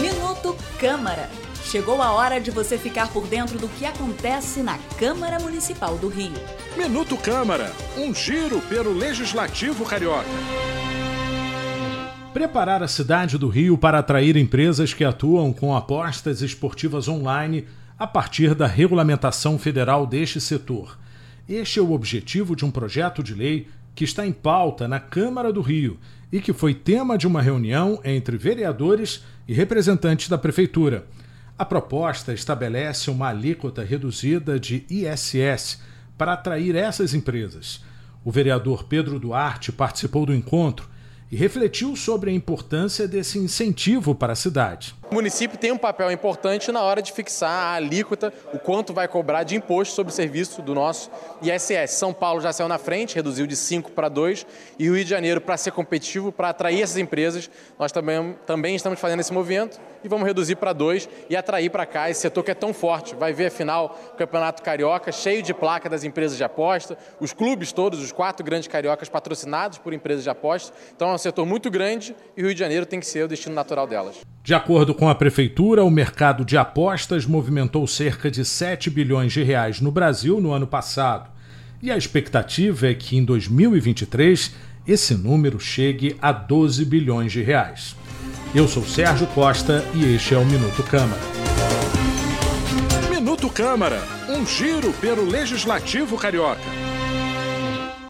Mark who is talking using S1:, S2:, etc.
S1: Minuto Câmara. Chegou a hora de você ficar por dentro do que acontece na Câmara Municipal do Rio.
S2: Minuto Câmara, um giro pelo Legislativo Carioca.
S3: Preparar a cidade do Rio para atrair empresas que atuam com apostas esportivas online a partir da regulamentação federal deste setor. Este é o objetivo de um projeto de lei que está em pauta na Câmara do Rio e que foi tema de uma reunião entre vereadores e representantes da Prefeitura. A proposta estabelece uma alíquota reduzida de ISS para atrair essas empresas. O vereador Pedro Duarte participou do encontro e refletiu sobre a importância desse incentivo para a cidade.
S4: O município tem um papel importante na hora de fixar a alíquota, o quanto vai cobrar de imposto sobre o serviço do nosso ISS. São Paulo já saiu na frente, reduziu de 5 para 2, e o Rio de Janeiro, para ser competitivo, para atrair essas empresas, nós também, também estamos fazendo esse movimento e vamos reduzir para 2 e atrair para cá esse setor que é tão forte. Vai ver, afinal, o Campeonato Carioca cheio de placa das empresas de aposta, os clubes todos, os quatro grandes cariocas patrocinados por empresas de aposta. Então é um setor muito grande e o Rio de Janeiro tem que ser o destino natural delas.
S3: De acordo com a prefeitura, o mercado de apostas movimentou cerca de 7 bilhões de reais no Brasil no ano passado. E a expectativa é que em 2023 esse número chegue a 12 bilhões de reais. Eu sou Sérgio Costa e este é o Minuto Câmara.
S2: Minuto Câmara, um giro pelo Legislativo Carioca.